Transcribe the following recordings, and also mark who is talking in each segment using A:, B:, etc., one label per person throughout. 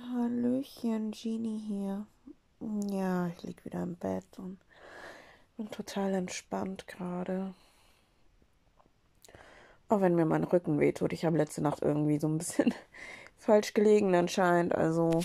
A: Hallöchen, Genie hier. Ja, ich lieg wieder im Bett und bin total entspannt gerade. Auch wenn mir mein Rücken wehtut. Ich habe letzte Nacht irgendwie so ein bisschen falsch gelegen anscheinend. Also,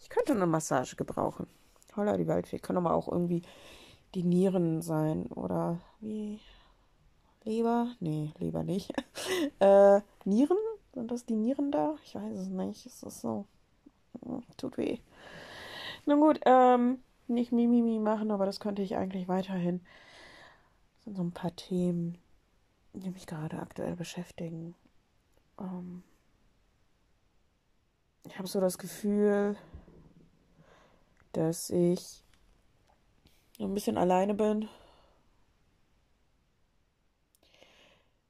A: ich könnte eine Massage gebrauchen. Holla die Waldfee. Kann aber auch irgendwie die Nieren sein. Oder wie? Leber? Nee, Leber nicht. äh, Nieren? Sind das die Nieren da? Ich weiß es nicht. Es ist so. Tut weh. Na gut, ähm, nicht Mimimi machen, aber das könnte ich eigentlich weiterhin. Das sind so ein paar Themen, die mich gerade aktuell beschäftigen. Ähm, ich habe so das Gefühl, dass ich ein bisschen alleine bin.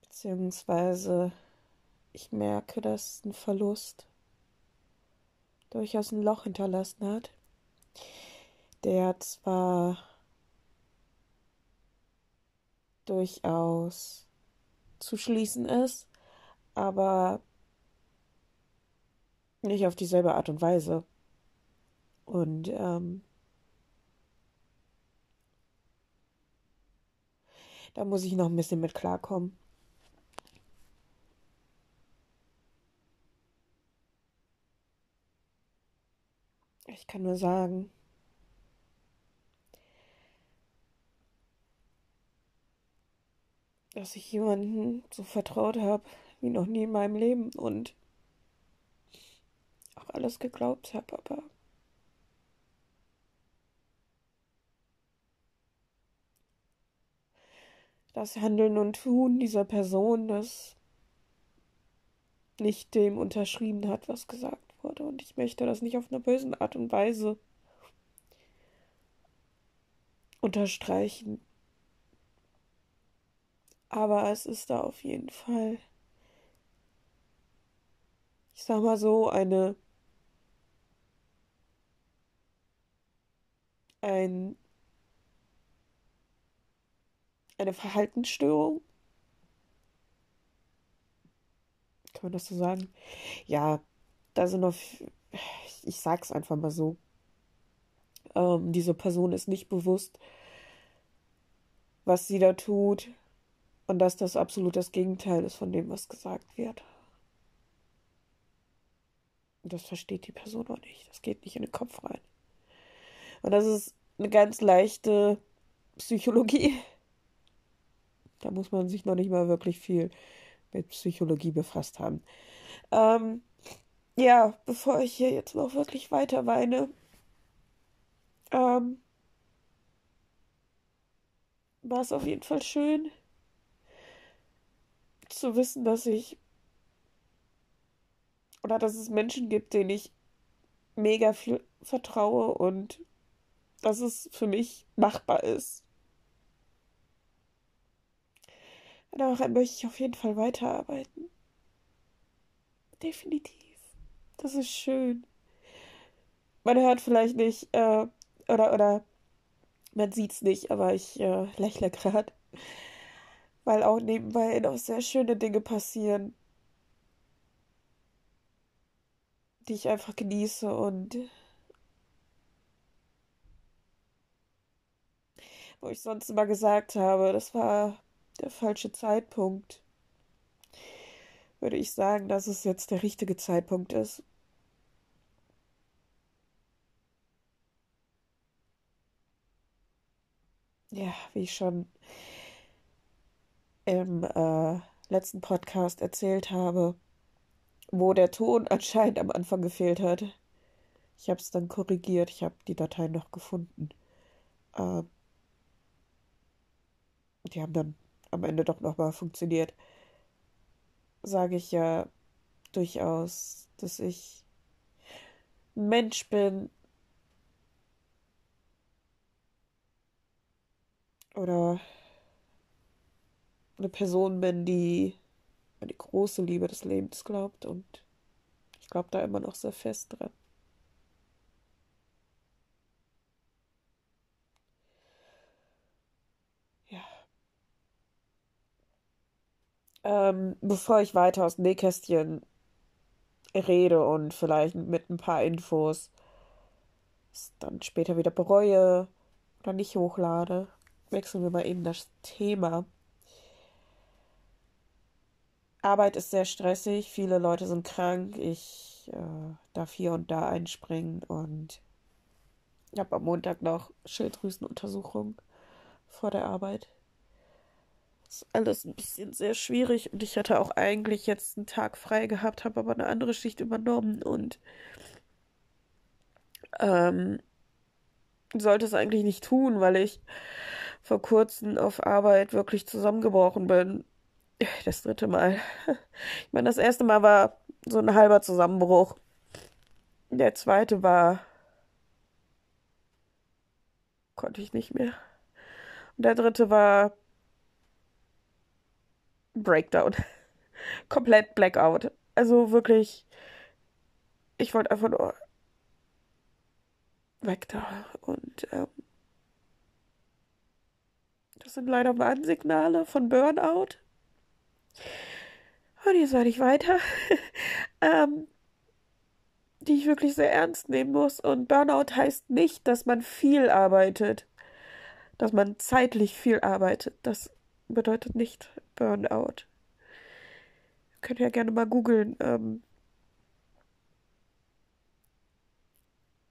A: Beziehungsweise ich merke, dass ein Verlust durchaus ein Loch hinterlassen hat, der zwar durchaus zu schließen ist, aber nicht auf dieselbe Art und Weise. Und ähm, da muss ich noch ein bisschen mit klarkommen. Ich kann nur sagen, dass ich jemanden so vertraut habe wie noch nie in meinem Leben und auch alles geglaubt habe, aber das Handeln und Tun dieser Person, das nicht dem unterschrieben hat, was gesagt wurde. Und ich möchte das nicht auf einer bösen Art und Weise unterstreichen. Aber es ist da auf jeden Fall, ich sag mal so, eine, ein, eine Verhaltensstörung. Kann man das so sagen? Ja, da sind noch, ich sag's einfach mal so, ähm, diese Person ist nicht bewusst, was sie da tut und dass das absolut das Gegenteil ist von dem, was gesagt wird. Das versteht die Person auch nicht. Das geht nicht in den Kopf rein. Und das ist eine ganz leichte Psychologie. Da muss man sich noch nicht mal wirklich viel mit Psychologie befasst haben. Ähm, ja, bevor ich hier jetzt noch wirklich weiter weine, ähm, war es auf jeden Fall schön zu wissen, dass ich oder dass es Menschen gibt, denen ich mega viel vertraue und dass es für mich machbar ist. Daran möchte ich auf jeden Fall weiterarbeiten. Definitiv. Das ist schön. Man hört vielleicht nicht, äh, oder, oder man sieht's nicht, aber ich äh, lächle gerade. Weil auch nebenbei noch sehr schöne Dinge passieren, die ich einfach genieße und wo ich sonst immer gesagt habe, das war der falsche Zeitpunkt würde ich sagen, dass es jetzt der richtige Zeitpunkt ist. Ja, wie ich schon im äh, letzten Podcast erzählt habe, wo der Ton anscheinend am Anfang gefehlt hat. Ich habe es dann korrigiert, ich habe die Datei noch gefunden. Äh, die haben dann am Ende doch nochmal funktioniert sage ich ja durchaus, dass ich ein Mensch bin. Oder eine Person bin, die an die große Liebe des Lebens glaubt und ich glaube da immer noch sehr fest dran. Ähm, bevor ich weiter aus Nähkästchen rede und vielleicht mit ein paar Infos dann später wieder bereue oder nicht hochlade. Wechseln wir mal eben das Thema. Arbeit ist sehr stressig, viele Leute sind krank, ich äh, darf hier und da einspringen und habe am Montag noch Schilddrüsenuntersuchung vor der Arbeit. Ist alles ein bisschen sehr schwierig und ich hatte auch eigentlich jetzt einen Tag frei gehabt, habe aber eine andere Schicht übernommen und ähm, sollte es eigentlich nicht tun, weil ich vor kurzem auf Arbeit wirklich zusammengebrochen bin. Das dritte Mal. Ich meine, das erste Mal war so ein halber Zusammenbruch. Der zweite war. konnte ich nicht mehr. Und der dritte war. Breakdown. Komplett Blackout. Also wirklich. Ich wollte einfach nur weg da. Und ähm, das sind leider Warnsignale von Burnout. Und jetzt werde ich weiter. ähm, die ich wirklich sehr ernst nehmen muss. Und Burnout heißt nicht, dass man viel arbeitet. Dass man zeitlich viel arbeitet. Das bedeutet nicht Burnout. Ihr könnt ja gerne mal googeln. Ähm,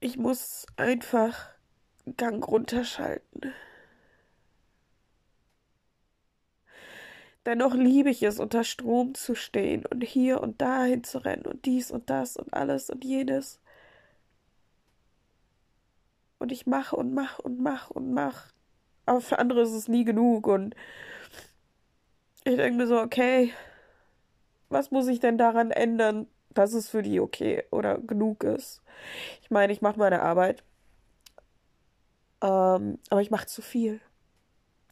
A: Ich muss einfach Gang runterschalten. Dennoch liebe ich es, unter Strom zu stehen und hier und dahin zu rennen und dies und das und alles und jenes. Und ich mache und mache und mache und mache. Aber für andere ist es nie genug und ich denke mir so, okay, was muss ich denn daran ändern, dass es für die okay oder genug ist. Ich meine, ich mache meine Arbeit, ähm, aber ich mache zu viel.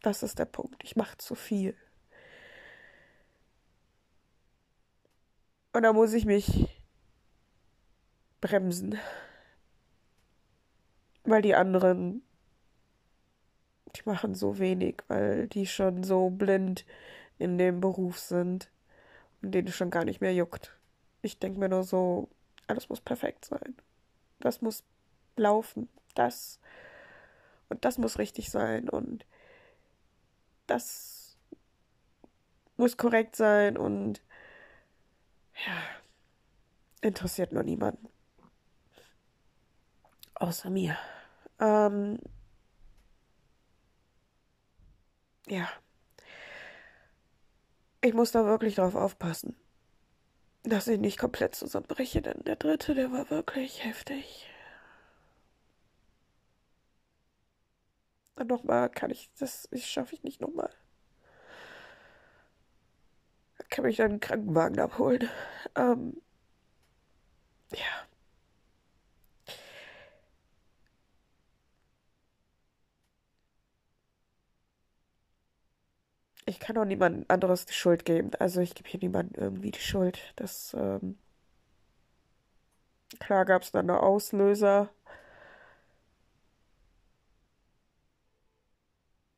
A: Das ist der Punkt. Ich mache zu viel. Und da muss ich mich bremsen. Weil die anderen, die machen so wenig, weil die schon so blind in dem Beruf sind und denen schon gar nicht mehr juckt. Ich denke mir nur so, alles muss perfekt sein. Das muss laufen. Das und das muss richtig sein und das muss korrekt sein und ja, interessiert nur niemanden. Außer mir. Ähm, ja. Ich muss da wirklich drauf aufpassen dass ich nicht komplett zusammenbreche, denn der dritte, der war wirklich heftig. Und nochmal kann ich das, das schaffe ich nicht nochmal. Kann mich dann einen Krankenwagen abholen. Ähm, ja. Ich kann auch niemand anderes die Schuld geben. Also ich gebe hier niemandem irgendwie die Schuld. Das, ähm, klar gab es dann eine Auslöser.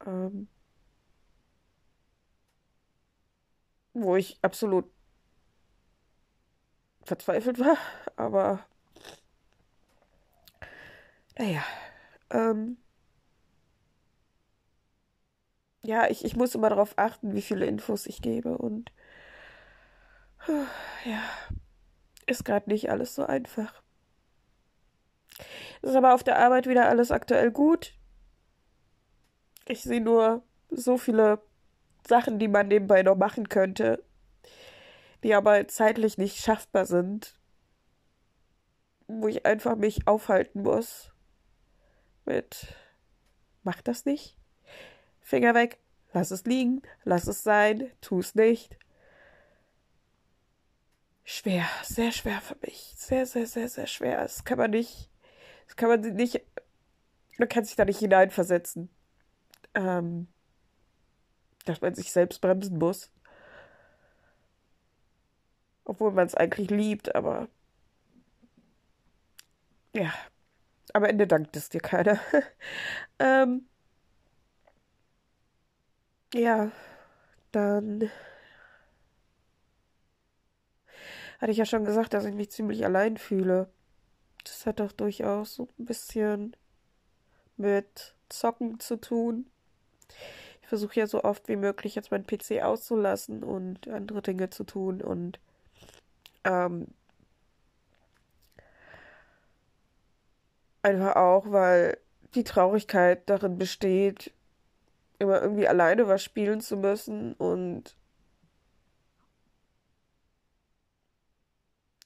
A: Ähm, wo ich absolut verzweifelt war, aber naja, ähm, ja, ich, ich muss immer darauf achten, wie viele Infos ich gebe und ja, ist gerade nicht alles so einfach. Ist aber auf der Arbeit wieder alles aktuell gut. Ich sehe nur so viele Sachen, die man nebenbei noch machen könnte, die aber zeitlich nicht schaffbar sind, wo ich einfach mich aufhalten muss mit mach das nicht. Finger weg, lass es liegen, lass es sein, tu es nicht. Schwer, sehr schwer für mich. Sehr, sehr, sehr, sehr schwer. Das kann man nicht, das kann man nicht, man kann sich da nicht hineinversetzen. Ähm, dass man sich selbst bremsen muss. Obwohl man es eigentlich liebt, aber ja, am Ende dankt es dir keiner. ähm, ja, dann hatte ich ja schon gesagt, dass ich mich ziemlich allein fühle. Das hat doch durchaus so ein bisschen mit Zocken zu tun. Ich versuche ja so oft wie möglich jetzt meinen PC auszulassen und andere Dinge zu tun und ähm, einfach auch, weil die Traurigkeit darin besteht, immer irgendwie alleine was spielen zu müssen und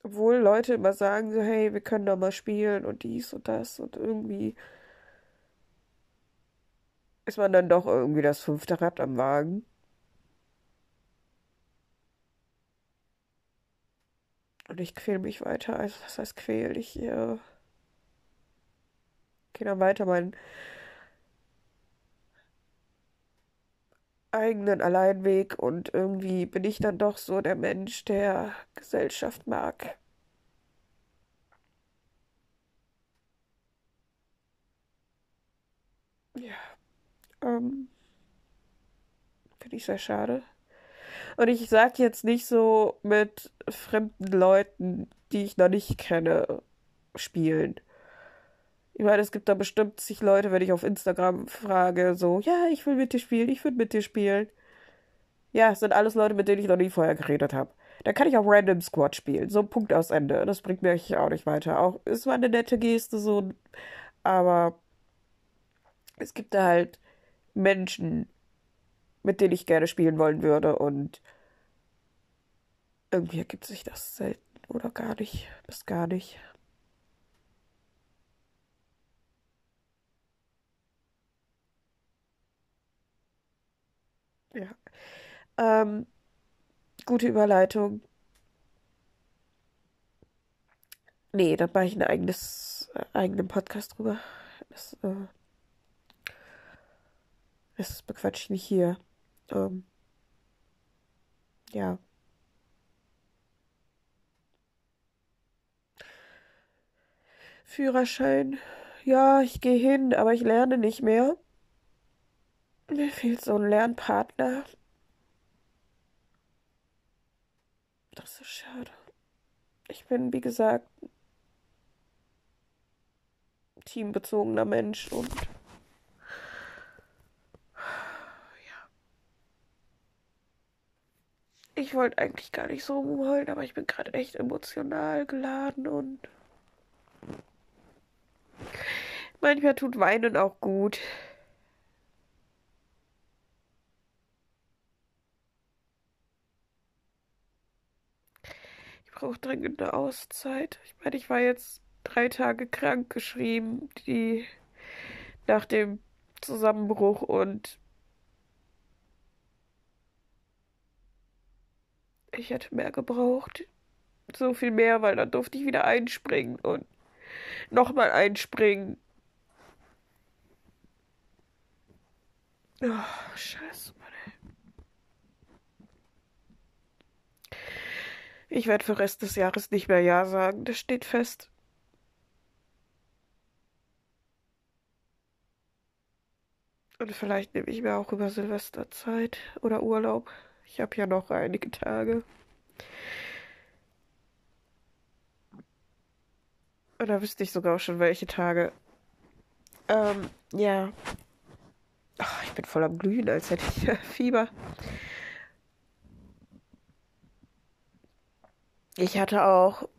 A: obwohl Leute immer sagen so, hey, wir können doch mal spielen und dies und das und irgendwie ist man dann doch irgendwie das fünfte Rad am Wagen. Und ich quäl mich weiter. Also, was heißt quäl? Ich äh, gehe dann weiter meinen eigenen Alleinweg und irgendwie bin ich dann doch so der Mensch, der Gesellschaft mag. Ja. Ähm, Finde ich sehr schade. Und ich sag jetzt nicht so mit fremden Leuten, die ich noch nicht kenne, spielen. Ich meine, es gibt da bestimmt sich Leute, wenn ich auf Instagram frage, so, ja, ich will mit dir spielen, ich will mit dir spielen. Ja, es sind alles Leute, mit denen ich noch nie vorher geredet habe. Da kann ich auch Random Squad spielen. So Punkt aus Ende. Das bringt mir auch nicht weiter. Auch ist zwar eine nette Geste, so, aber es gibt da halt Menschen, mit denen ich gerne spielen wollen würde und irgendwie ergibt sich das selten oder gar nicht, bis gar nicht. Ja. Ähm, gute Überleitung. Nee, da mache ich ein eigenes, äh, eigenen Podcast drüber. Das, äh, das bequatsche ich nicht hier. Ähm, ja. Führerschein. Ja, ich gehe hin, aber ich lerne nicht mehr. Mir fehlt so ein Lernpartner. Das ist schade. Ich bin, wie gesagt, teambezogener Mensch und Ich wollte eigentlich gar nicht so rumheulen, aber ich bin gerade echt emotional geladen und manchmal tut Weinen auch gut. Brauche dringend eine Auszeit. Ich meine, ich war jetzt drei Tage krank geschrieben, die nach dem Zusammenbruch und Ich hätte mehr gebraucht. So viel mehr, weil dann durfte ich wieder einspringen und nochmal einspringen. Oh, scheiße, Mann. Ich werde für Rest des Jahres nicht mehr Ja sagen. Das steht fest. Und vielleicht nehme ich mir auch über Silvester Zeit oder Urlaub. Ich habe ja noch einige Tage. Oder wüsste ich sogar auch schon welche Tage. Ähm, ja. Ach, ich bin voll am Glühen, als hätte ich Fieber. Ich hatte auch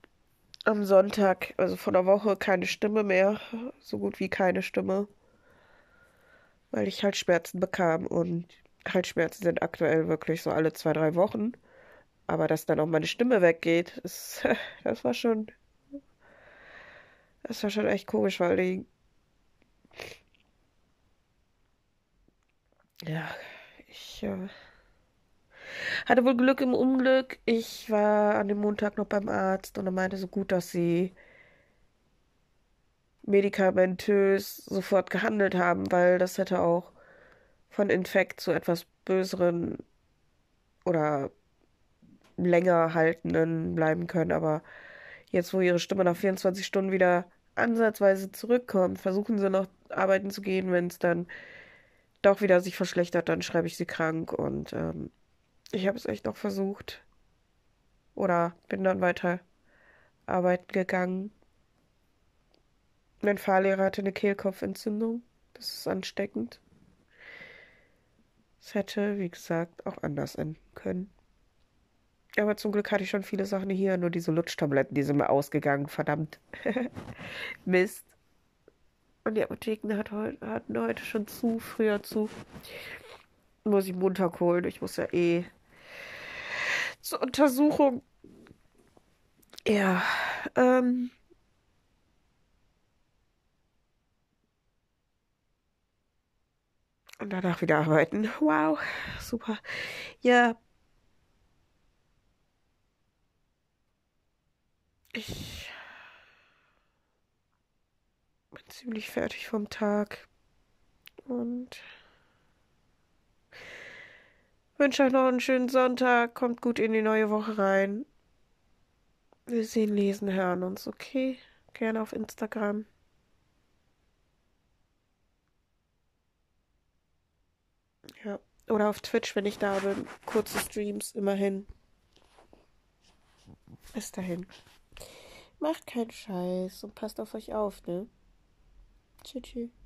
A: am Sonntag, also vor der Woche, keine Stimme mehr. So gut wie keine Stimme. Weil ich halt Schmerzen bekam und Halsschmerzen sind aktuell wirklich so alle zwei, drei Wochen. Aber dass dann auch meine Stimme weggeht, ist, das war schon, das war schon echt komisch, weil die, ja, ich äh, hatte wohl Glück im Unglück. Ich war an dem Montag noch beim Arzt und er meinte so gut, dass sie medikamentös sofort gehandelt haben, weil das hätte auch von Infekt zu etwas böseren oder länger haltenden bleiben können. Aber jetzt, wo ihre Stimme nach 24 Stunden wieder ansatzweise zurückkommt, versuchen sie noch arbeiten zu gehen. Wenn es dann doch wieder sich verschlechtert, dann schreibe ich sie krank. Und ähm, ich habe es echt noch versucht. Oder bin dann weiter arbeiten gegangen. Mein Fahrlehrer hatte eine Kehlkopfentzündung. Das ist ansteckend. Es hätte, wie gesagt, auch anders enden können. Aber zum Glück hatte ich schon viele Sachen hier, nur diese Lutschtabletten, die sind mir ausgegangen, verdammt. Mist. Und die Apotheken hat heute, hatten heute schon zu, früher zu. Muss ich Montag holen. Ich muss ja eh zur Untersuchung. Ja, ähm. Und danach wieder arbeiten. Wow, super. Ja. Ich bin ziemlich fertig vom Tag. Und wünsche euch noch einen schönen Sonntag. Kommt gut in die neue Woche rein. Wir sehen, lesen, hören uns, okay? Gerne auf Instagram. Ja. Oder auf Twitch, wenn ich da bin. Kurze Streams, immerhin. Bis dahin. Macht keinen Scheiß und passt auf euch auf, ne? Tschüss. tschüss.